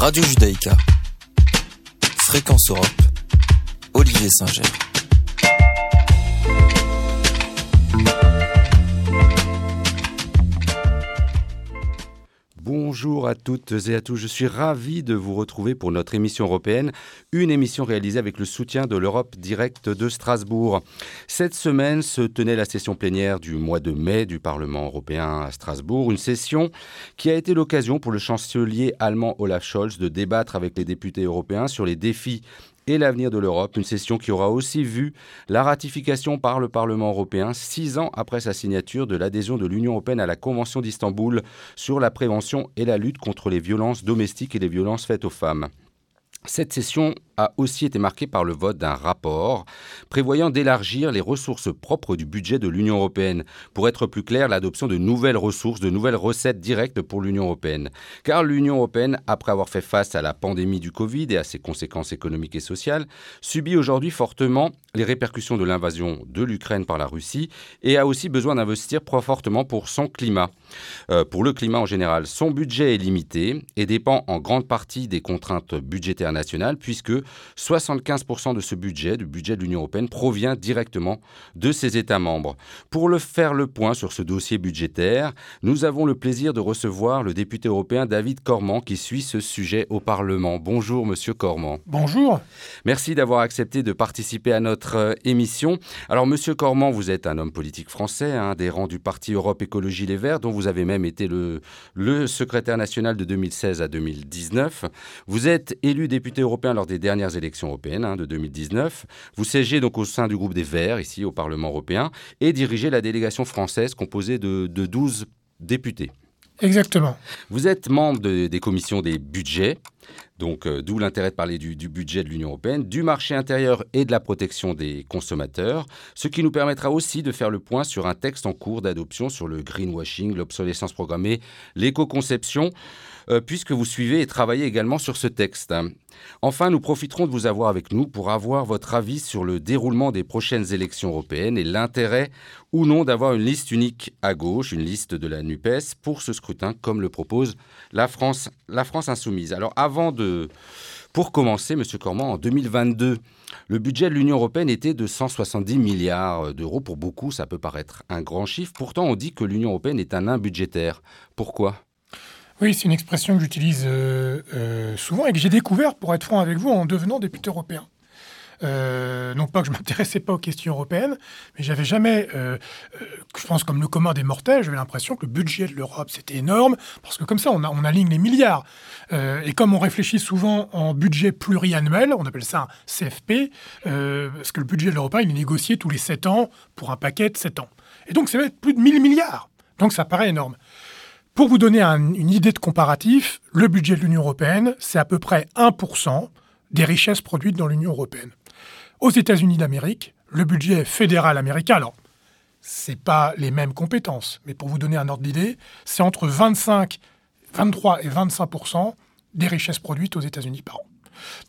Radio Judaïka. Fréquence Europe. Olivier Singer. Bonjour à toutes et à tous, je suis ravi de vous retrouver pour notre émission européenne, une émission réalisée avec le soutien de l'Europe directe de Strasbourg. Cette semaine se tenait la session plénière du mois de mai du Parlement européen à Strasbourg, une session qui a été l'occasion pour le chancelier allemand Olaf Scholz de débattre avec les députés européens sur les défis et l'avenir de l'Europe, une session qui aura aussi vu la ratification par le Parlement européen, six ans après sa signature de l'adhésion de l'Union européenne à la Convention d'Istanbul sur la prévention et la lutte contre les violences domestiques et les violences faites aux femmes. Cette session a aussi été marquée par le vote d'un rapport prévoyant d'élargir les ressources propres du budget de l'Union européenne. Pour être plus clair, l'adoption de nouvelles ressources, de nouvelles recettes directes pour l'Union européenne. Car l'Union européenne, après avoir fait face à la pandémie du Covid et à ses conséquences économiques et sociales, subit aujourd'hui fortement les répercussions de l'invasion de l'Ukraine par la Russie et a aussi besoin d'investir fortement pour son climat. Euh, pour le climat en général, son budget est limité et dépend en grande partie des contraintes budgétaires nationales puisque 75% de ce budget, du budget de l'Union européenne, provient directement de ses États membres. Pour le faire le point sur ce dossier budgétaire, nous avons le plaisir de recevoir le député européen David Cormand qui suit ce sujet au Parlement. Bonjour Monsieur Cormand. Bonjour. Merci d'avoir accepté de participer à notre euh, émission. Alors Monsieur Cormand, vous êtes un homme politique français, un des rangs du Parti Europe Écologie Les Verts, dont vous avez même été le, le secrétaire national de 2016 à 2019. Vous êtes élu député européen lors des dernières élections européennes hein, de 2019. Vous siégez donc au sein du groupe des Verts, ici au Parlement européen, et dirigez la délégation française composée de, de 12 députés. Exactement. Vous êtes membre des commissions des budgets, donc euh, d'où l'intérêt de parler du, du budget de l'Union européenne, du marché intérieur et de la protection des consommateurs, ce qui nous permettra aussi de faire le point sur un texte en cours d'adoption sur le greenwashing, l'obsolescence programmée, l'éco-conception. Euh, puisque vous suivez et travaillez également sur ce texte. Enfin, nous profiterons de vous avoir avec nous pour avoir votre avis sur le déroulement des prochaines élections européennes et l'intérêt ou non d'avoir une liste unique à gauche, une liste de la NUPES, pour ce scrutin, comme le propose la France, insoumise. Alors, avant de... Pour commencer, Monsieur Cormand, en 2022, le budget de l'Union européenne était de 170 milliards d'euros. Pour beaucoup, ça peut paraître un grand chiffre. Pourtant, on dit que l'Union européenne est un nain budgétaire. Pourquoi? Oui, c'est une expression que j'utilise euh, euh, souvent et que j'ai découvert, pour être franc avec vous, en devenant député européen. Euh, non pas que je m'intéressais pas aux questions européennes, mais j'avais jamais, je pense comme le commun des mortels, j'avais l'impression que le budget de l'Europe c'était énorme, parce que comme ça on, on aligne les milliards. et comme on réfléchit souvent en budget pluriannuel, on appelle ça un CFP, parce que le budget de l'Europe il est négocié tous les 7 ans pour un paquet de 7 ans. Et donc ça va être plus de 1000 milliards. Donc ça paraît énorme. Pour vous donner une idée de comparatif, le budget de l'Union européenne, c'est à peu près 1% des richesses produites dans l'Union européenne. Aux États-Unis d'Amérique, le budget fédéral américain, alors, c'est pas les mêmes compétences, mais pour vous donner un ordre d'idée, c'est entre 25, 23 et 25% des richesses produites aux États-Unis par an.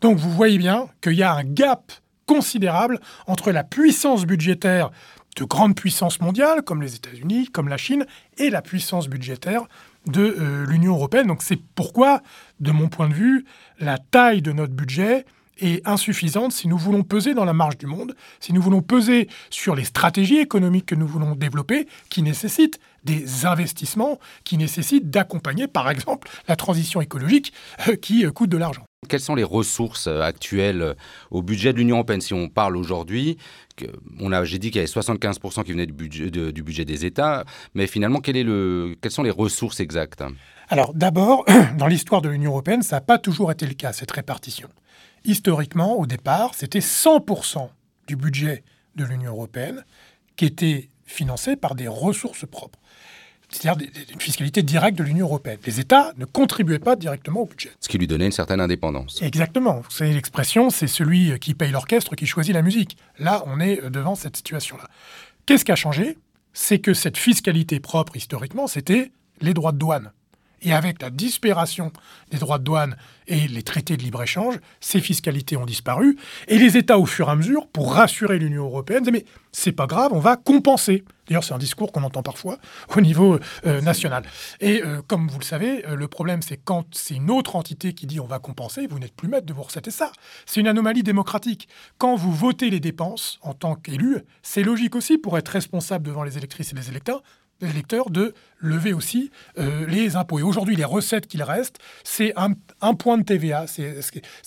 Donc vous voyez bien qu'il y a un gap considérable entre la puissance budgétaire de grandes puissances mondiales, comme les États-Unis, comme la Chine, et la puissance budgétaire de euh, l'Union européenne. Donc c'est pourquoi, de mon point de vue, la taille de notre budget est insuffisante si nous voulons peser dans la marge du monde, si nous voulons peser sur les stratégies économiques que nous voulons développer, qui nécessitent des investissements, qui nécessitent d'accompagner, par exemple, la transition écologique euh, qui euh, coûte de l'argent. Quelles sont les ressources actuelles au budget de l'Union européenne? Si on parle aujourd'hui, j'ai dit qu'il y avait 75% qui venaient du budget, du budget des États, mais finalement, quel est le, quelles sont les ressources exactes? Alors d'abord, dans l'histoire de l'Union européenne, ça n'a pas toujours été le cas, cette répartition. Historiquement, au départ, c'était 100% du budget de l'Union européenne qui était financé par des ressources propres c'est-à-dire une fiscalité directe de l'Union européenne. Les États ne contribuaient pas directement au budget. Ce qui lui donnait une certaine indépendance. Exactement. Vous savez, l'expression, c'est celui qui paye l'orchestre qui choisit la musique. Là, on est devant cette situation-là. Qu'est-ce qui a changé? C'est que cette fiscalité propre, historiquement, c'était les droits de douane. Et avec la disparition des droits de douane et les traités de libre-échange, ces fiscalités ont disparu. Et les États, au fur et à mesure, pour rassurer l'Union européenne, disaient Mais c'est pas grave, on va compenser. D'ailleurs, c'est un discours qu'on entend parfois au niveau euh, national. Et euh, comme vous le savez, euh, le problème, c'est quand c'est une autre entité qui dit on va compenser, vous n'êtes plus maître de vos recettes. Et ça, c'est une anomalie démocratique. Quand vous votez les dépenses en tant qu'élu, c'est logique aussi pour être responsable devant les électrices et les électeurs électeurs de lever aussi les impôts. Et aujourd'hui, les recettes qu'il reste, c'est un, point de TVA. C'est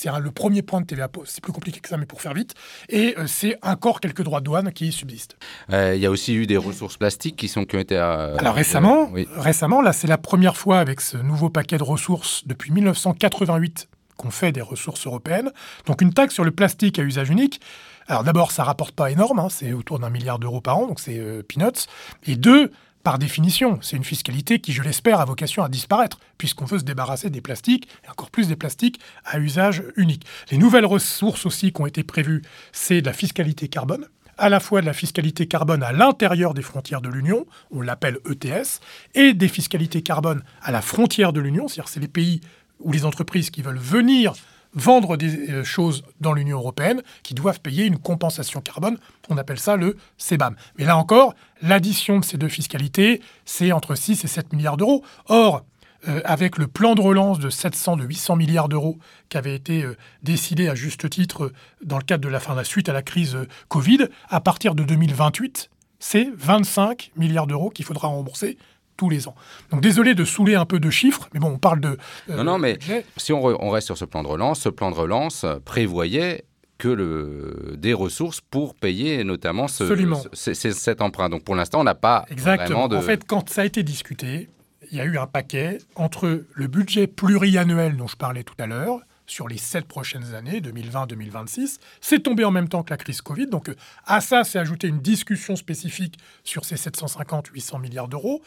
le premier point de TVA. C'est plus compliqué que ça, mais pour faire vite. Et c'est encore quelques droits de douane qui subsistent. Il y a aussi eu des ressources plastiques qui, sont, qui ont été... Alors récemment, récemment, là, c'est la première fois avec ce nouveau paquet de ressources depuis 1988 qu'on fait des ressources européennes. Donc une taxe sur le plastique à usage unique. Alors d'abord, ça rapporte pas énorme, hein, c'est autour d'un milliard d'euros par an, donc c'est peanuts. Et deux, par définition, c'est une fiscalité qui, je l'espère, a vocation à disparaître, puisqu'on veut se débarrasser des plastiques, et encore plus des plastiques à usage unique. Les nouvelles ressources aussi qui ont été prévues, c'est de la fiscalité carbone, à la fois de la fiscalité carbone à l'intérieur des frontières de l'Union, on l'appelle ETS, et des fiscalités carbone à la frontière de l'Union, c'est-à-dire c'est les pays ou les entreprises qui veulent venir vendre des euh, choses dans l'Union européenne qui doivent payer une compensation carbone. On appelle ça le CBAM. Mais là encore, l'addition de ces deux fiscalités, c'est entre 6 et 7 milliards d'euros. Or, euh, avec le plan de relance de 700, de 800 milliards d'euros qui avait été euh, décidé à juste titre dans le cadre de la fin de la suite à la crise Covid, à partir de 2028, c'est 25 milliards d'euros qu'il faudra rembourser tous les ans. Donc désolé de saouler un peu de chiffres, mais bon, on parle de... Euh, non, non, mais si on, on, reste sur ce plan de relance, ce plan de relance prévoyait que le, des ressources pour payer notamment ce, ce, cet emprunt. Donc pour l'instant, on n'a pas Exactement. vraiment de... En fait, quand ça a été discuté, il y a eu un paquet entre le budget pluriannuel dont je parlais tout à l'heure, sur les sept prochaines années, 2020-2026. C'est tombé en même temps que la crise Covid. Donc euh, à ça, c'est ajouté une discussion spécifique sur ces 750-800 milliards d'euros.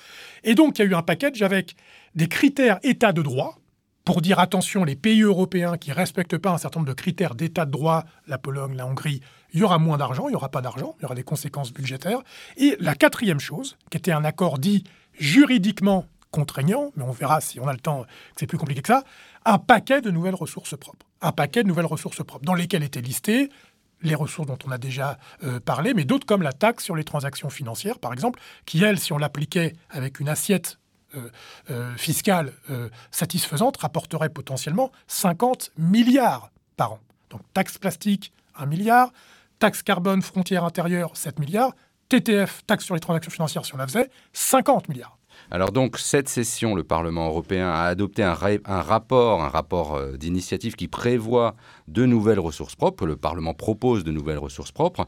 Et donc il y a eu un package avec des critères état de droit pour dire attention, les pays européens qui ne respectent pas un certain nombre de critères d'état de droit, la Pologne, la Hongrie, il y aura moins d'argent, il n'y aura pas d'argent, il y aura des conséquences budgétaires. Et la quatrième chose, qui était un accord dit juridiquement contraignant, mais on verra si on a le temps que c'est plus compliqué que ça, un paquet de nouvelles ressources propres. Un paquet de nouvelles ressources propres, dans lesquelles étaient listées les ressources dont on a déjà euh, parlé, mais d'autres comme la taxe sur les transactions financières, par exemple, qui, elle, si on l'appliquait avec une assiette euh, euh, fiscale satisfaisante, rapporterait potentiellement 50 milliards par an. Donc taxe plastique, 1 milliard, taxe carbone frontière intérieure, 7 milliards, TTF, taxe sur les transactions financières, si on la faisait, 50 milliards. Alors donc, cette session, le Parlement européen a adopté un, rapport, un rapport euh, d'initiative qui prévoit de nouvelles ressources propres. Le Parlement propose de nouvelles ressources propres.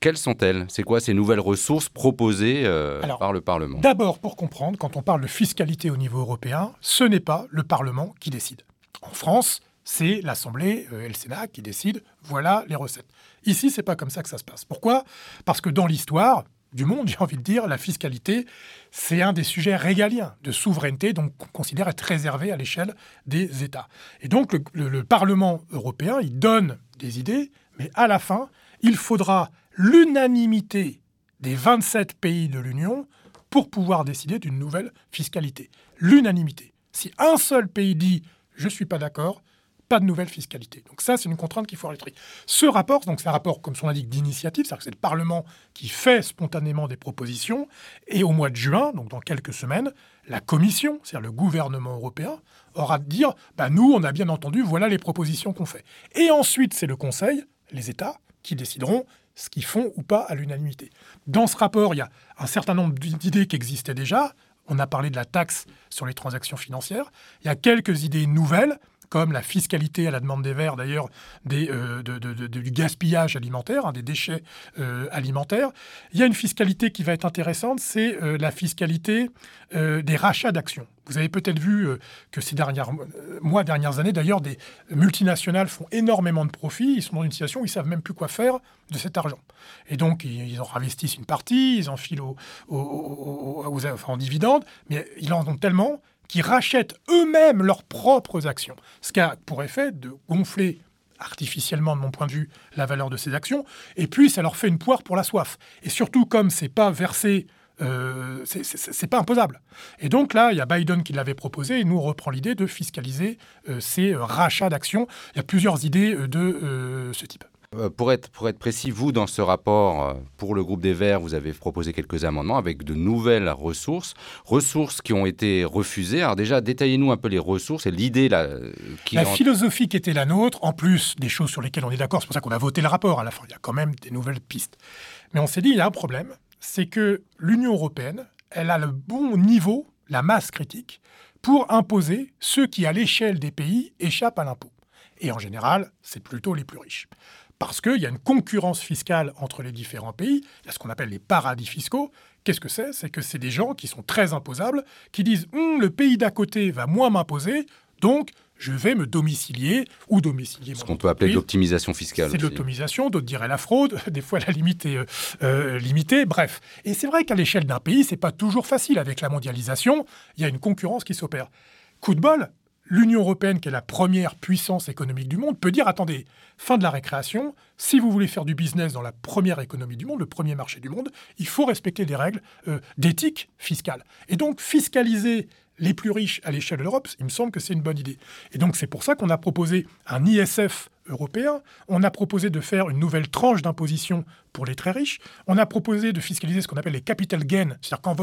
Quelles sont-elles? C'est quoi ces nouvelles ressources proposées euh, par le Parlement? D'abord, pour comprendre, quand on parle de fiscalité au niveau européen, ce n'est pas le Parlement qui décide. En France, c'est l'Assemblée euh, et le Sénat qui décident, voilà les recettes. Ici, c'est pas comme ça que ça se passe. Pourquoi? Parce que dans l'histoire, du monde, j'ai envie de dire, la fiscalité, c'est un des sujets régaliens de souveraineté, donc qu'on considère être réservé à l'échelle des États. Et donc le, Parlement européen, il donne des idées, mais à la fin, il faudra l'unanimité des 27 pays de l'Union pour pouvoir décider d'une nouvelle fiscalité. L'unanimité. Si un seul pays dit je ne suis pas d'accord, pas de nouvelle fiscalité. Donc ça, c'est une contrainte qu'il faut arrêter. Ce rapport, donc c'est un rapport, comme son indique, d'initiative, c'est-à-dire que c'est le Parlement qui fait spontanément des propositions, et au mois de juin, donc dans quelques semaines, la Commission, c'est-à-dire le gouvernement européen, aura de dire, bah, nous, on a bien entendu, voilà les propositions qu'on fait. Et ensuite, c'est le Conseil, les États, qui décideront ce qu'ils font ou pas à l'unanimité. Dans ce rapport, il y a un certain nombre d'idées qui existaient déjà. On a parlé de la taxe sur les transactions financières. Il y a quelques idées nouvelles comme la fiscalité à la demande des Verts, d'ailleurs, euh, du gaspillage alimentaire, hein, des déchets euh, alimentaires. Il y a une fiscalité qui va être intéressante, c'est euh, la fiscalité des rachats d'actions. Vous avez peut-être vu que ces dernières mois, dernières années, d'ailleurs, des multinationales font énormément de profits. Ils sont dans une situation où ils savent même plus quoi faire de cet argent. Et donc, ils, en investissent une partie, ils en filent en dividendes, mais ils en ont tellement qui rachètent eux-mêmes leurs propres actions, ce qui a pour effet de gonfler artificiellement, de mon point de vue, la valeur de ces actions, et puis ça leur fait une poire pour la soif. Et surtout, comme c'est pas versé euh, c'est pas imposable. Et donc là, il y a Biden qui l'avait proposé et nous reprend l'idée de fiscaliser euh, ces rachats d'actions. Il y a plusieurs idées de ce type. Euh, pour être, pour être précis, vous, dans ce rapport, euh, pour le groupe des Verts, vous avez proposé quelques amendements avec de nouvelles ressources, ressources qui ont été refusées. Alors déjà, détaillez-nous un peu les ressources et l'idée là, euh, qui... La philosophie qui était la nôtre, en plus des choses sur lesquelles on est d'accord, c'est pour ça qu'on a voté le rapport à la fin, il y a quand même des nouvelles pistes. Mais on s'est dit, il y a un problème, c'est que l'Union européenne, elle a le bon niveau, la masse critique, pour imposer ceux qui, à l'échelle des pays, échappent à l'impôt. Et en général, c'est plutôt les plus riches parce qu'il y a une concurrence fiscale entre les différents pays. Il y a ce qu'on appelle les paradis fiscaux. Qu'est-ce que c'est? C'est que c'est des gens qui sont très imposables, qui disent hum, le pays d'à côté va moins m'imposer, donc je vais me domicilier ou domicilier Ce qu'on peut appeler l'optimisation fiscale. C'est de l'optimisation, d'autres diraient la fraude, des fois la limite est euh, euh, limitée, bref. Et c'est vrai qu'à l'échelle d'un pays, c'est pas toujours facile. Avec la mondialisation, il y a une concurrence qui s'opère. Coup de bol, l'Union européenne, qui est la première puissance économique du monde, peut dire attendez, fin de la récréation, si vous voulez faire du business dans la première économie du monde, le premier marché du monde, il faut respecter des règles euh, d'éthique fiscale. Et donc, fiscaliser les plus riches à l'échelle de l'Europe, il me semble que c'est une bonne idée. Et donc, c'est pour ça qu'on a proposé un ISF européen, on a proposé de faire une nouvelle tranche d'imposition pour les très riches, on a proposé de fiscaliser ce qu'on appelle les capital gains, c'est-à-dire quand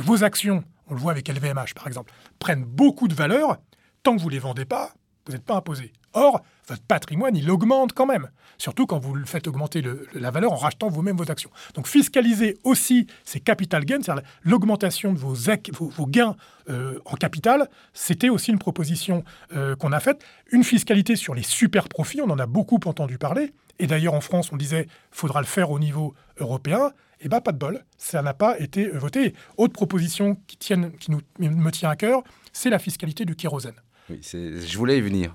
vos actions on le voit avec LVMH par exemple, prennent beaucoup de valeur, tant que vous ne les vendez pas, vous n'êtes pas imposé. Or, votre patrimoine, il augmente quand même, surtout quand vous le faites augmenter la valeur en rachetant vous-même vos actions. Donc fiscaliser aussi ces capital gains, c'est-à-dire l'augmentation de vos, gains euh, en capital, c'était aussi une proposition euh, qu'on a faite. Une fiscalité sur les super profits, on en a beaucoup entendu parler, et d'ailleurs en France, on disait, faudra le faire au niveau européen. Eh bien, pas de bol, ça n'a pas été voté. Autre proposition qui, tienne, qui nous, me tient à cœur, c'est la fiscalité du kérosène. Oui, je voulais y venir.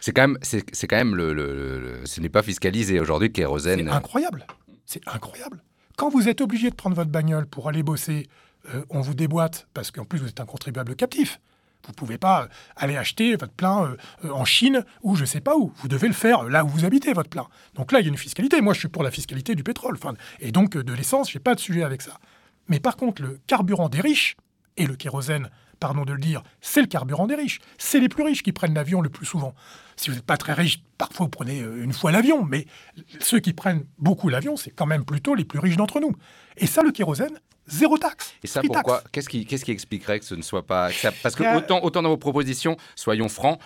C'est quand même, c'est quand même le, ce n'est pas fiscalisé aujourd'hui le kérosène. C'est incroyable. C'est incroyable. Quand vous êtes obligé de prendre votre bagnole pour aller bosser, euh, on vous déboîte parce qu'en plus vous êtes un contribuable captif. Vous ne pouvez pas euh, aller acheter votre plein euh, euh, en Chine ou je ne sais pas où. Vous devez le faire là où vous habitez, votre plein. Donc là, il y a une fiscalité. Moi, je suis pour la fiscalité du pétrole. Enfin, et donc de l'essence, je n'ai pas de sujet avec ça. Mais par contre, le carburant des riches et le kérosène, pardon de le dire, c'est le carburant des riches. C'est les plus riches qui prennent l'avion le plus souvent. Si vous n'êtes pas très riche, parfois vous prenez une fois l'avion, mais ceux qui prennent beaucoup l'avion, c'est quand même plutôt les plus riches d'entre nous. Et ça, le kérosène, zéro taxe. Et ça, pourquoi Qu'est-ce qui, qu'est-ce qui expliquerait que ce ne soit pas Parce que autant, autant dans vos propositions, soyons francs,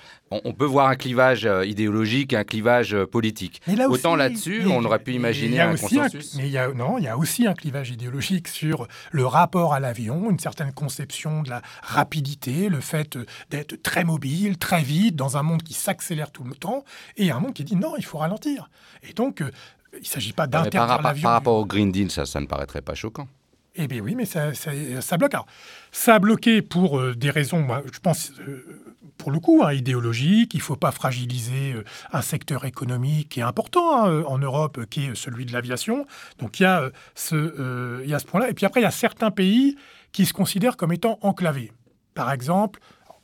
on, peut voir un clivage euh, idéologique, un clivage euh, politique. Là autant là-dessus, on aurait pu imaginer un consensus. mais il y a, non, il y a aussi un clivage idéologique sur le rapport à l'avion, une certaine conception de la rapidité, le fait d'être très mobile, très vite, dans un monde qui s'accélère tout le temps, et un monde qui dit non, il faut ralentir. Et donc, euh, il ne s'agit pas d'interdire l'avion. Par rapport au Green Deal, ça, ça ne paraîtrait pas choquant. Eh bien oui, mais ça, ça, bloque. ça a bloqué pour euh, des raisons, je pense, euh, pour le coup, hein, idéologiques. Il ne faut pas fragiliser euh, un secteur économique qui est important hein, en Europe, qui est celui de l'aviation. Donc il y a ce, il y a ce point-là. Et puis après, il y a certains pays qui se considèrent comme étant enclavés. Par exemple,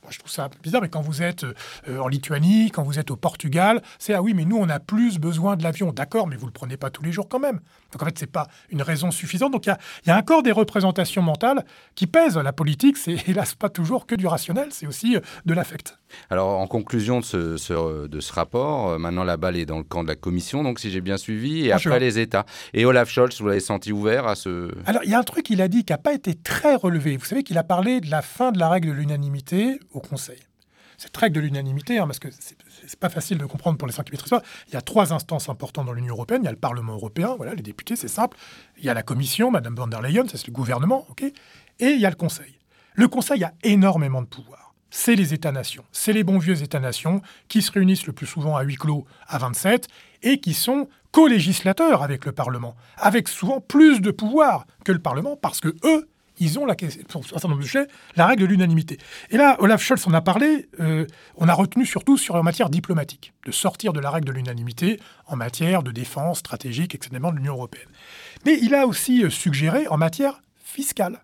je trouve ça bizarre, mais quand vous êtes euh, en Lituanie, quand vous êtes au Portugal, c'est ah oui, mais nous, on a plus besoin de l'avion. D'accord, mais vous ne le prenez pas tous les jours quand même. Donc en fait, ce n'est pas une raison suffisante. Donc il y a, encore des représentations mentales qui pèsent. La politique, c'est hélas pas toujours que du rationnel, c'est aussi euh, de l'affect. Alors en conclusion de ce, de ce rapport, euh, maintenant la balle est dans le camp de la Commission, donc si j'ai bien suivi, et après les États. Et Olaf Scholz, vous l'avez senti ouvert à ce... Alors il y a un truc qu'il a dit qui n'a pas été très relevé. Vous savez qu'il a parlé de la fin de la règle de l'unanimité Conseil. Cette règle de l'unanimité, hein, parce que c'est pas facile de comprendre pour les cinq qui. Il y a trois instances importantes dans l'Union européenne. Il y a le Parlement européen, voilà, les députés, c'est simple. Il y a la Commission, Madame von der Leyen, c'est le gouvernement, ok. Et il y a le Conseil. Le Conseil a énormément de pouvoir. C'est les États-nations, c'est les bons vieux États-nations qui se réunissent le plus souvent à huis clos à 27 et qui sont co-législateurs avec le Parlement, avec souvent plus de pouvoir que le Parlement parce que eux ils ont la, pour un certain nombre de sujets, la règle de l'unanimité. Et là, Olaf Scholz en a parlé, euh, on a retenu surtout sur la matière diplomatique, de sortir de la règle de l'unanimité en matière de défense stratégique, etc., de l'Union européenne. Mais il a aussi euh, suggéré en matière fiscale.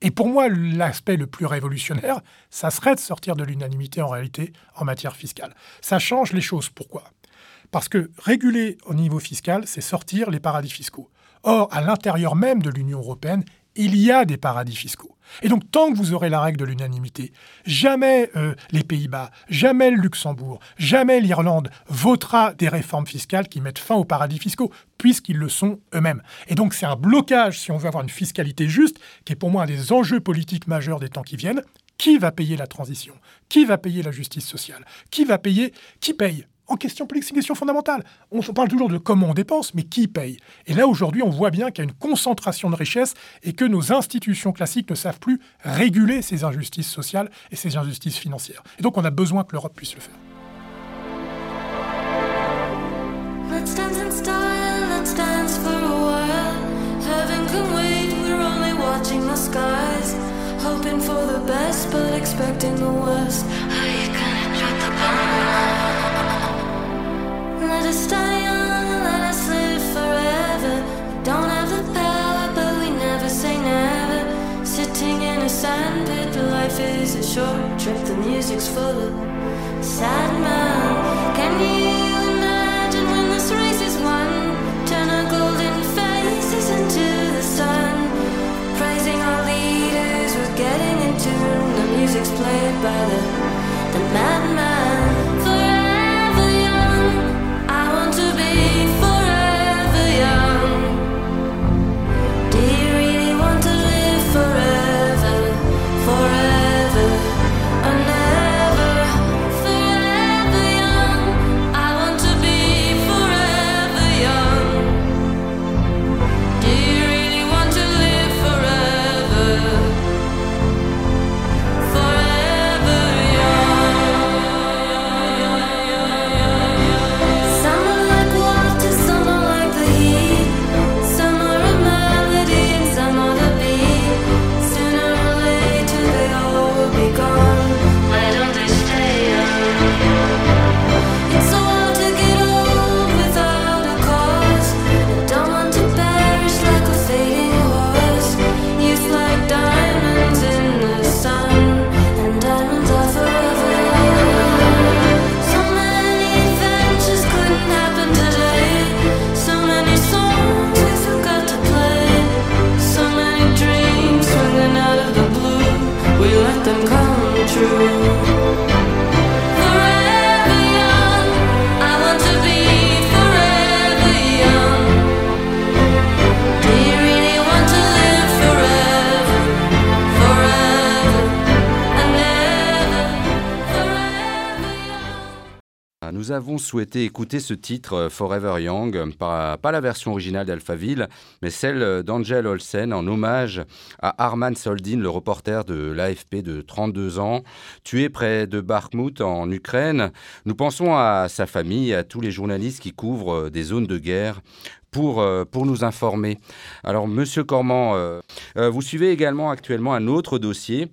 Et pour moi, l'aspect le plus révolutionnaire, ça serait de sortir de l'unanimité en réalité en matière fiscale. Ça change les choses. Pourquoi? Parce que réguler au niveau fiscal, c'est sortir les paradis fiscaux. Or, à l'intérieur même de l'Union européenne, il y a des paradis fiscaux. Et donc, tant que vous aurez la règle de l'unanimité, jamais euh, les Pays-Bas, jamais le Luxembourg, jamais l'Irlande votera des réformes fiscales qui mettent fin aux paradis fiscaux, puisqu'ils le sont eux-mêmes. Et donc, c'est un blocage, si on veut avoir une fiscalité juste, qui est pour moi un des enjeux politiques majeurs des temps qui viennent. Qui va payer la transition? Qui va payer la justice sociale? Qui va payer Qui paye? En question politique, c'est une question fondamentale. On parle toujours de comment on dépense, mais qui paye? Et là, aujourd'hui, on voit bien qu'il y a une concentration de richesses et que nos institutions classiques ne savent plus réguler ces injustices sociales et ces injustices financières. Et donc, on a besoin que l'Europe puisse le faire. By the pellet, but we never say never. Sitting in a sand pit, for life is a short trip. The music's full. Sad man, can you imagine when this race is one? Turn our golden faces into the sun. Praising our leaders with getting into the music's played by the madman. Nous avons souhaité écouter ce titre euh, Forever Young, pas, la version originale d'Alphaville, mais celle d'Angel Olsen en hommage à Arman Soldin, le reporter de l'AFP de 32 ans, tué près de Bakhmut en Ukraine. Nous pensons à sa famille à tous les journalistes qui couvrent euh, des zones de guerre pour, euh, pour nous informer. Alors, Monsieur Cormand, vous suivez également actuellement un autre dossier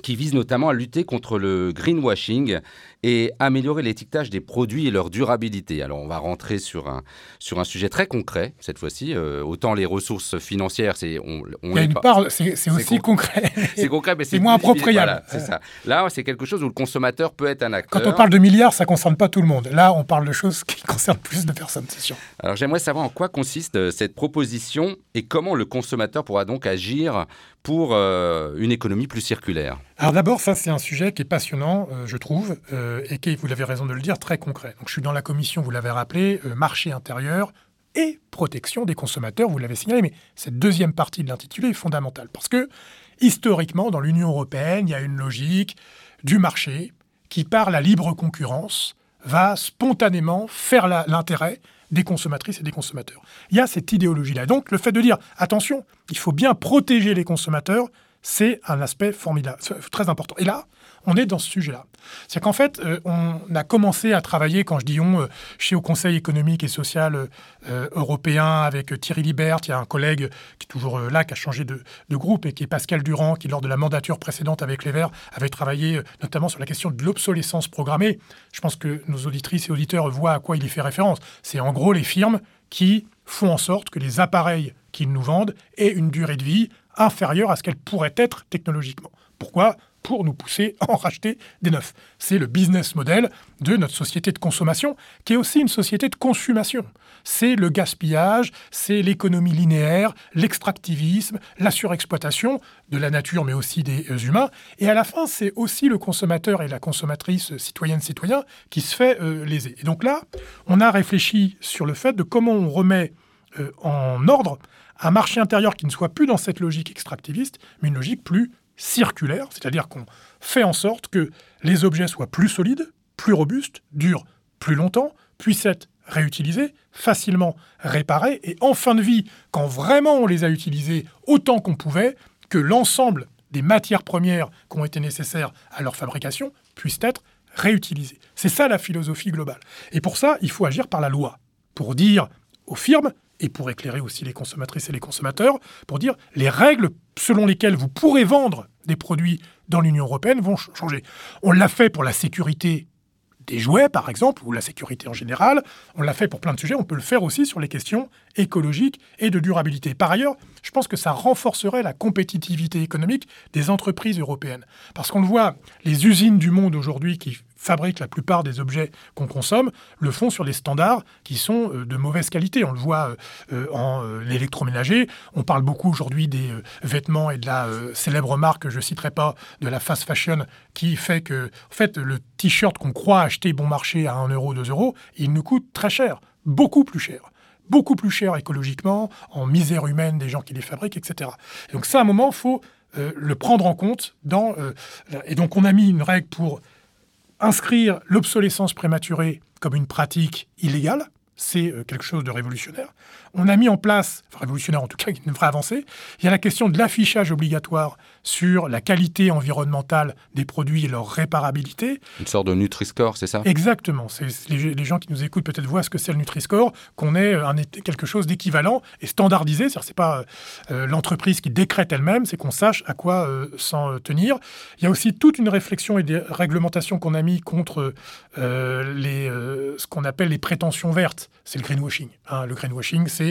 qui vise notamment à lutter contre le greenwashing et améliorer l'étiquetage des produits et leur durabilité. Alors on va rentrer sur un, sur un sujet très concret cette fois-ci. Euh, autant les ressources financières, c'est on, on Il parle, c'est aussi concret. C'est concret, mais c'est moins appropriable. c'est ça. Là, c'est quelque chose où le consommateur peut être un acteur. Quand on parle de milliards, ça concerne pas tout le monde. Là, on parle de choses qui concernent plus de personnes, c'est sûr. Alors j'aimerais savoir en quoi consiste euh, cette proposition et comment le consommateur pourra donc agir pour euh, une économie plus circulaire. Alors d'abord, ça c'est un sujet qui est passionnant, je trouve. Euh, et qui vous l'avez raison de le dire, très concret. Donc, je suis dans la commission, vous l'avez rappelé, euh, marché intérieur et protection des consommateurs, vous l'avez signalé, mais cette deuxième partie de l'intitulé est fondamentale parce que historiquement, dans l'Union européenne, il y a une logique du marché qui, par la libre concurrence, va spontanément faire l'intérêt des consommatrices et des consommateurs. Il y a cette idéologie-là. Donc, le fait de dire, attention, il faut bien protéger les consommateurs, c'est un aspect formidable, très important. Et là, on est dans ce sujet-là. C'est qu'en fait, euh, on a commencé à travailler, quand je dis on, euh, chez au Conseil économique et social euh, européen avec Thierry Libert, il y a un collègue qui est toujours là, qui a changé de, groupe, et qui est Pascal Durand, qui lors de la mandature précédente avec les Verts avait travaillé notamment sur la question de l'obsolescence programmée. Je pense que nos auditrices et auditeurs voient à quoi il y fait référence. C'est en gros les firmes qui font en sorte que les appareils qu'ils nous vendent aient une durée de vie inférieure à ce qu'elle pourrait être technologiquement. Pourquoi? Pour nous pousser à en racheter des neufs. C'est le business model de notre société de consommation, qui est aussi une société de consommation. C'est le gaspillage, c'est l'économie linéaire, l'extractivisme, la surexploitation de la nature, mais aussi des humains. Et à la fin, c'est aussi le consommateur et la consommatrice citoyenne-citoyen qui se fait euh, léser. Et donc là, on a réfléchi sur le fait de comment on remet euh, en ordre un marché intérieur qui ne soit plus dans cette logique extractiviste, mais une logique plus circulaire, c'est-à-dire qu'on fait en sorte que les objets soient plus solides, plus robustes, durent plus longtemps, puissent être réutilisés, facilement réparés, et en fin de vie, quand vraiment on les a utilisés autant qu'on pouvait, que l'ensemble des matières premières qui ont été nécessaires à leur fabrication puissent être réutilisées. C'est ça la philosophie globale. Et pour ça, il faut agir par la loi, pour dire aux firmes, et pour éclairer aussi les consommatrices et les consommateurs, pour dire les règles selon lesquelles vous pourrez vendre des produits dans l'Union européenne vont changer. On l'a fait pour la sécurité des jouets, par exemple, ou la sécurité en général. On l'a fait pour plein de sujets. On peut le faire aussi sur les questions écologiques et de durabilité. Par ailleurs, je pense que ça renforcerait la compétitivité économique des entreprises européennes. Parce qu'on le voit, les usines du monde aujourd'hui qui fabriquent la plupart des objets qu'on consomme le font sur des standards qui sont euh, de mauvaise qualité. On le voit euh, euh, en l'électroménager. On parle beaucoup aujourd'hui des vêtements et de la célèbre marque, je ne citerai pas, de la fast fashion, qui fait que, en fait, le t-shirt qu'on croit acheter bon marché à 1 euro, 2 euros, il nous coûte très cher, beaucoup plus cher beaucoup plus cher écologiquement, en misère humaine des gens qui les fabriquent, etc. donc ça, à un moment, il faut le prendre en compte. Dans, et donc on a mis une règle pour inscrire l'obsolescence prématurée comme une pratique illégale, c'est euh, quelque chose de révolutionnaire. On a mis en place, révolutionnaire en tout cas, une vraie avancée, il y a la question de l'affichage obligatoire sur la qualité environnementale des produits et leur réparabilité. Une sorte de Nutri-Score, c'est ça? Exactement. Les, les, gens qui nous écoutent peut-être voient ce que c'est le Nutri-Score, qu'on ait un, quelque chose d'équivalent et standardisé. C'est-à-dire c'est pas euh, l'entreprise qui décrète elle-même, c'est qu'on sache à quoi euh, s'en tenir. Il y a aussi toute une réflexion et des réglementations qu'on a mis contre les, ce qu'on appelle les prétentions vertes c'est le greenwashing. Hein. Le greenwashing, c'est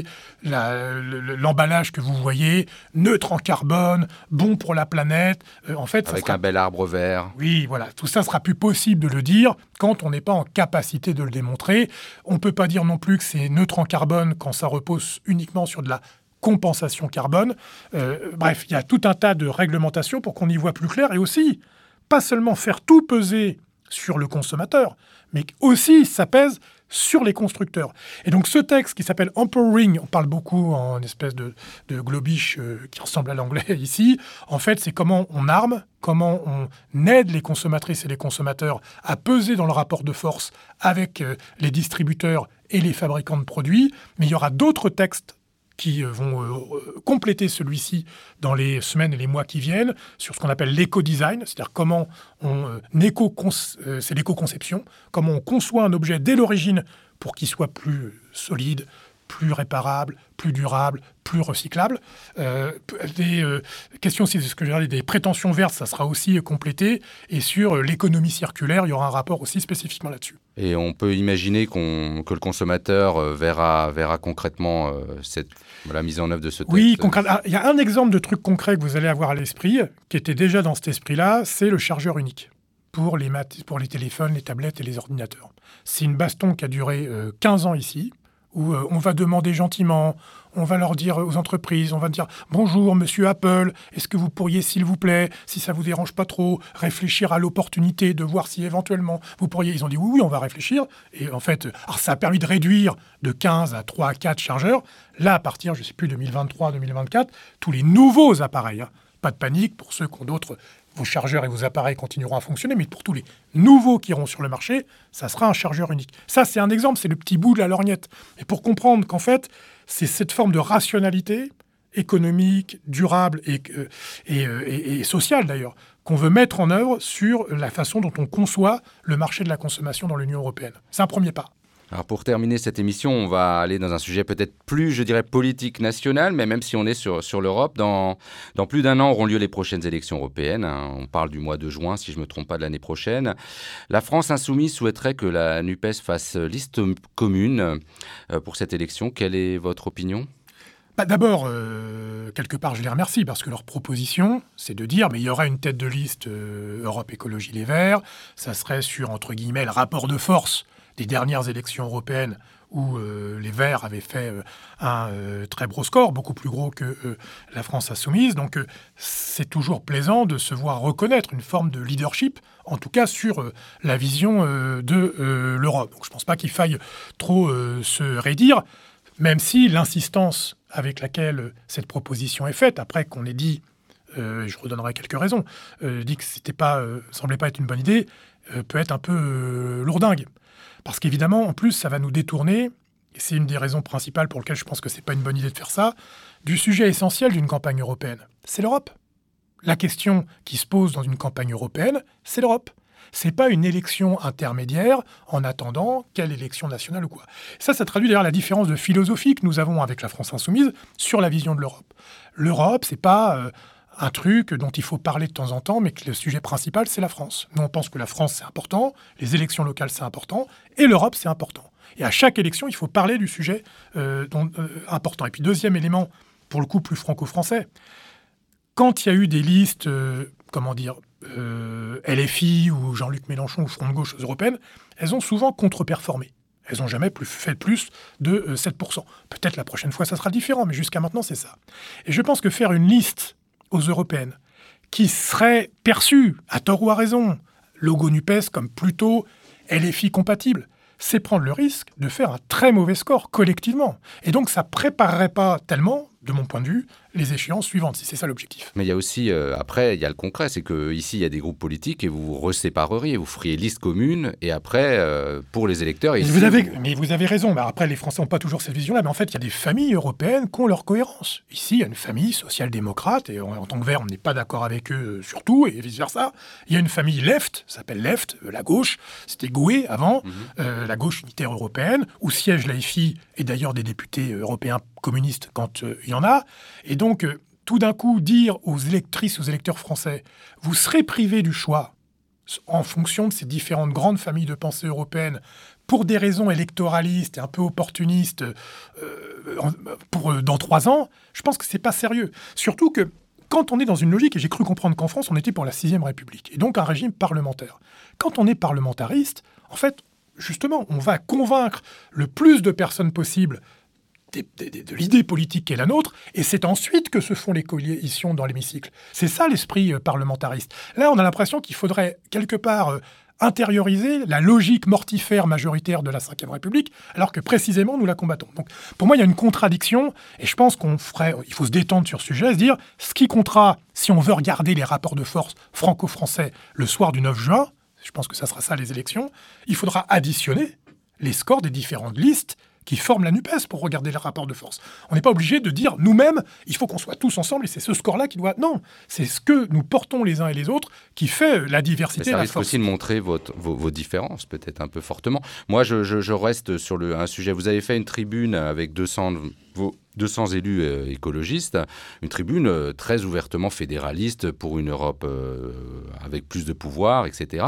l'emballage que vous voyez, neutre en carbone, bon pour la planète. Euh, en fait, Avec un bel arbre vert. Oui, voilà. Tout ça sera plus possible de le dire quand on n'est pas en capacité de le démontrer. On ne peut pas dire non plus que c'est neutre en carbone quand ça repose uniquement sur de la compensation carbone. Euh, bref, il y a tout un tas de réglementations pour qu'on y voit plus clair et aussi, pas seulement faire tout peser sur le consommateur, mais aussi ça pèse sur les constructeurs. Et donc ce texte qui s'appelle Empowering, on parle beaucoup en espèce de, de euh, qui ressemble à l'anglais ici, en fait c'est comment on arme, comment on aide les consommatrices et les consommateurs à peser dans le rapport de force avec euh, les distributeurs et les fabricants de produits, mais il y aura d'autres textes qui euh, vont euh, compléter celui-ci dans les semaines et les mois qui viennent sur ce qu'on appelle l'éco-design, c'est-à-dire comment on euh, c'est l'éco-conception, comment on conçoit un objet dès l'origine pour qu'il soit plus solide, plus réparable, plus durable, plus recyclable. Euh, des euh, questions aussi, ce que j'ai des prétentions vertes, ça sera aussi complété. Et sur euh, l'économie circulaire, il y aura un rapport aussi spécifiquement là-dessus. Et on peut imaginer qu'on que le consommateur verra, verra concrètement cette, la mise en œuvre de ce texte. Oui, ah, il y a un exemple de truc concret que vous allez avoir à l'esprit, qui était déjà dans cet esprit-là, c'est le chargeur unique pour les, pour les téléphones, les tablettes et les ordinateurs. C'est une baston qui a duré 15 ans ici, où euh, on va demander gentiment, on va leur dire aux entreprises, on va dire bonjour monsieur Apple, est-ce que vous pourriez s'il vous plaît, si ça vous dérange pas trop, réfléchir à l'opportunité de voir si éventuellement vous pourriez. Ils ont dit oui, oui, on va réfléchir. Et en fait, ça a permis de réduire de 15 à 3 à 4 chargeurs. Là, à partir, je sais plus, 2023-2024, tous les nouveaux appareils, hein, pas de panique pour ceux qui ont d'autres vos chargeurs et vos appareils continueront à fonctionner, mais pour tous les nouveaux qui iront sur le marché, ça sera un chargeur unique. Ça, c'est un exemple, c'est le petit bout de la lorgnette. Et pour comprendre qu'en fait, c'est cette forme de rationalité économique, durable et, euh, euh, et, et sociale d'ailleurs, qu'on veut mettre en œuvre sur la façon dont on conçoit le marché de la consommation dans l'Union européenne. C'est un premier pas. Alors pour terminer cette émission, on va aller dans un sujet peut-être plus, je dirais, politique national, mais même si on est sur, sur l'Europe, dans, dans plus d'un an auront lieu les prochaines élections européennes. Hein. On parle du mois de juin, si je ne me trompe pas, de l'année prochaine. La France insoumise souhaiterait que la NUPES fasse liste commune euh, pour cette élection. Quelle est votre opinion? Bah, D'abord, euh, quelque part, je les remercie parce que leur proposition, c'est de dire mais il y aura une tête de liste euh, Europe Écologie Les Verts. Ça serait sur, entre guillemets, le rapport de force des dernières élections européennes où euh, les Verts avaient fait un très gros score, beaucoup plus gros que la France insoumise. Donc c'est toujours plaisant de se voir reconnaître une forme de leadership, en tout cas sur la vision de l'Europe. Je ne pense pas qu'il faille trop se raidir, même si l'insistance avec laquelle cette proposition est faite, après qu'on ait dit, euh, je redonnerai quelques raisons, euh, dit que c'était pas, euh, semblait pas être une bonne idée, euh, peut être un peu lourdingue. Parce qu'évidemment, en plus, ça va nous détourner, et c'est une des raisons principales pour lesquelles je pense que c'est pas une bonne idée de faire ça, du sujet essentiel d'une campagne européenne. C'est l'Europe. La question qui se pose dans une campagne européenne, c'est l'Europe. C'est pas une élection intermédiaire en attendant quelle élection nationale ou quoi. Ça, ça traduit d'ailleurs la différence de philosophie que nous avons avec la France insoumise sur la vision de l'Europe. L'Europe, c'est pas euh, un truc dont il faut parler de temps en temps, mais que le sujet principal, c'est la France. Nous, on pense que la France, c'est important, les élections locales, c'est important, et l'Europe, c'est important. Et à chaque élection, il faut parler du sujet euh, euh, important. Et puis, deuxième élément, pour le coup, plus franco-français, quand il y a eu des listes, comment dire, euh, LFI ou Jean-Luc Mélenchon ou Front de gauche aux européennes, elles ont souvent contre-performé. Elles n'ont jamais plus fait plus de 7%. Euh, Peut-être la prochaine fois ça sera différent, mais jusqu'à maintenant c'est ça. Et je pense que faire une liste aux européennes qui serait perçue, à tort ou à raison, logo NUPES comme plutôt LFI compatible, c'est prendre le risque de faire un très mauvais score collectivement. Et donc ça préparerait pas tellement de mon point de vue, les échéances suivantes, si c'est ça l'objectif. Mais il y a aussi, euh, après, il y a le concret, c'est qu'ici, il y a des groupes politiques et vous vous resépareriez, vous feriez liste commune, et après, euh, pour les électeurs... Ici, vous avez, Mais vous avez raison, bah, après, les Français n'ont pas toujours cette vision-là, mais en fait, il y a des familles européennes qui ont leur cohérence. Ici, il y a une famille social-démocrate, et en, tant que vert, on n'est pas d'accord avec eux euh, sur tout, et vice-versa. Il y a une famille left, s'appelle left, la gauche, c'était Goué avant, mhm. la gauche unitaire européenne, où siège l'AFI, et d'ailleurs des députés européens communistes quand il y en a. Et donc, euh, tout d'un coup, dire aux électrices, aux électeurs français, vous serez privés du choix en fonction de ces différentes grandes familles de pensée européennes pour des raisons électoralistes et un peu opportunistes euh, pour euh, dans trois ans, je pense que c'est pas sérieux. Surtout que quand on est dans une logique, et j'ai cru comprendre qu'en France, on était pour la sixième République, et donc un régime parlementaire. Quand on est parlementariste, en fait, justement, on va convaincre le plus de personnes possible de l'idée politique qui est la nôtre, et c'est ensuite que se font les coalitions dans l'hémicycle. C'est ça l'esprit euh, parlementariste. Là, on a l'impression qu'il faudrait quelque part euh, intérioriser la logique mortifère majoritaire de la Ve République, alors que précisément nous la combattons. Donc, pour moi, il y a une contradiction, et je pense qu'on ferait, il faut se détendre sur ce sujet, se dire, ce qui comptera, si on veut regarder les rapports de force franco-français le soir du 9 juin, je pense que ça sera ça les élections, il faudra additionner les scores des différentes listes qui forment la NUPES pour regarder les rapports de force. On n'est pas obligé de dire nous-mêmes, il faut qu'on soit tous ensemble et c'est ce score-là qui doit... Non, c'est ce que nous portons les uns et les autres qui fait la diversité. Mais ça risque aussi de montrer vos, vos, différences, peut-être un peu fortement. Moi, je, je, reste sur le, un sujet. Vous avez fait une tribune avec 200 vos 200 élus euh, écologistes, une tribune euh, très ouvertement fédéraliste pour une Europe euh, avec plus de pouvoir, etc.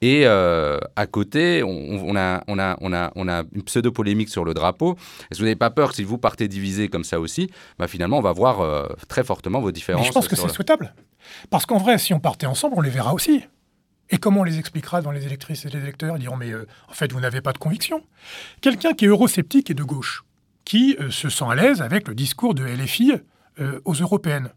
Et à côté, on, a, on, a, on, a, on a une pseudo-polémique sur le drapeau. Est-ce que vous n'avez pas peur que si vous partez divisé comme ça aussi, bah finalement, on va voir très fortement vos différences Mais Je pense que c'est souhaitable. Parce qu'en vrai, si on partait ensemble, on les verra aussi. Et comment on les expliquera dans les électrices et les électeurs? Ils diront, mais en fait, vous n'avez pas de conviction. Quelqu'un qui est eurosceptique et de gauche, qui euh, se sent à l'aise avec le discours de LFI euh, aux européennes.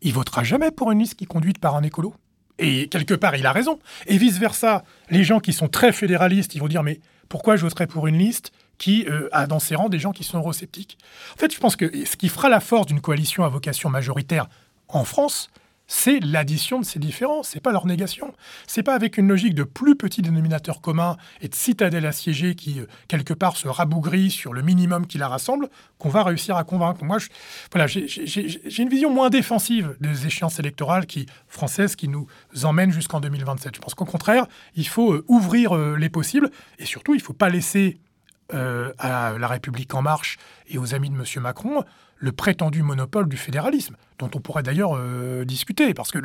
Il votera jamais pour une liste qui est conduite par un écolo. Et quelque part, il a raison. Et vice-versa, les gens qui sont très fédéralistes, ils vont dire mais pourquoi je voterais pour une liste qui euh, a dans ses rangs des gens qui sont eurosceptiques? En fait, je pense que ce qui fera la force d'une coalition à vocation majoritaire en France, c'est l'addition de ces différences, c'est pas leur négation. C'est pas avec une logique de plus petit dénominateur commun et de citadelle assiégée qui, euh, quelque part, se rabougrit sur le minimum qui la rassemble qu'on va réussir à convaincre. Moi, voilà, j'ai une vision moins défensive des échéances électorales qui, françaises qui nous emmènent jusqu'en 2027. Je pense qu'au contraire, il faut euh, ouvrir euh, les possibles et surtout, il ne faut pas laisser euh, à La République en marche et aux amis de M. Macron le prétendu monopole du fédéralisme, dont on pourrait d'ailleurs euh, discuter, parce que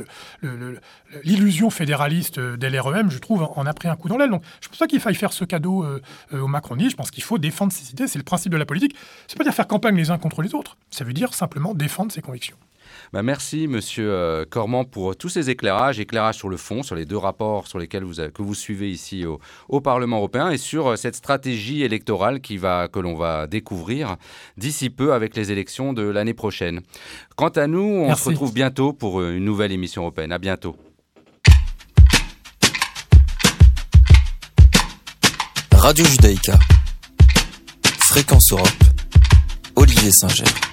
l'illusion fédéraliste de l'REM, je trouve, en a pris un coup dans l'aile. Donc je pense pas qu'il faille faire ce cadeau euh, aux je pense qu'il faut défendre ses idées, c'est le principe de la politique. C'est pas dire faire campagne les uns contre les autres, ça veut dire simplement défendre ses convictions. Bah, merci, Monsieur euh, Cormand, pour tous ces éclairages, éclairages sur le fond, sur les deux rapports sur lesquels vous, que vous suivez ici au, Parlement européen et sur euh, cette stratégie électorale qui va, que l'on va découvrir d'ici peu avec les élections de l'année prochaine. Quant à nous, on se retrouve bientôt pour euh, une nouvelle émission européenne. À bientôt. Radio Judaïka. Fréquence Europe. Olivier Singer.